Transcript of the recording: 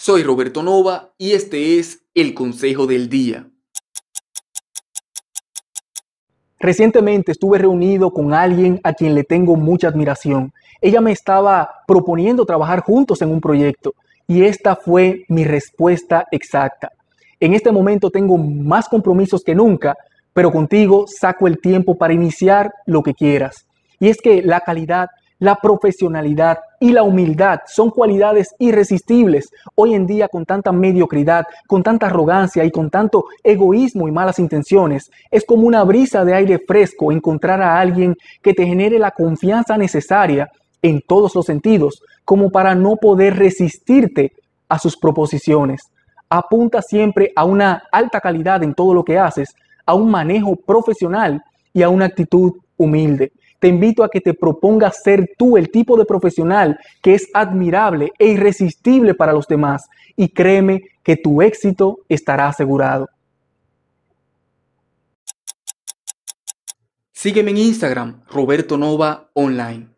Soy Roberto Nova y este es el Consejo del Día. Recientemente estuve reunido con alguien a quien le tengo mucha admiración. Ella me estaba proponiendo trabajar juntos en un proyecto y esta fue mi respuesta exacta. En este momento tengo más compromisos que nunca, pero contigo saco el tiempo para iniciar lo que quieras. Y es que la calidad la profesionalidad y la humildad son cualidades irresistibles hoy en día con tanta mediocridad, con tanta arrogancia y con tanto egoísmo y malas intenciones. Es como una brisa de aire fresco encontrar a alguien que te genere la confianza necesaria en todos los sentidos, como para no poder resistirte a sus proposiciones. Apunta siempre a una alta calidad en todo lo que haces, a un manejo profesional y a una actitud humilde te invito a que te propongas ser tú el tipo de profesional que es admirable e irresistible para los demás y créeme que tu éxito estará asegurado. Sígueme en Instagram, Roberto Nova Online.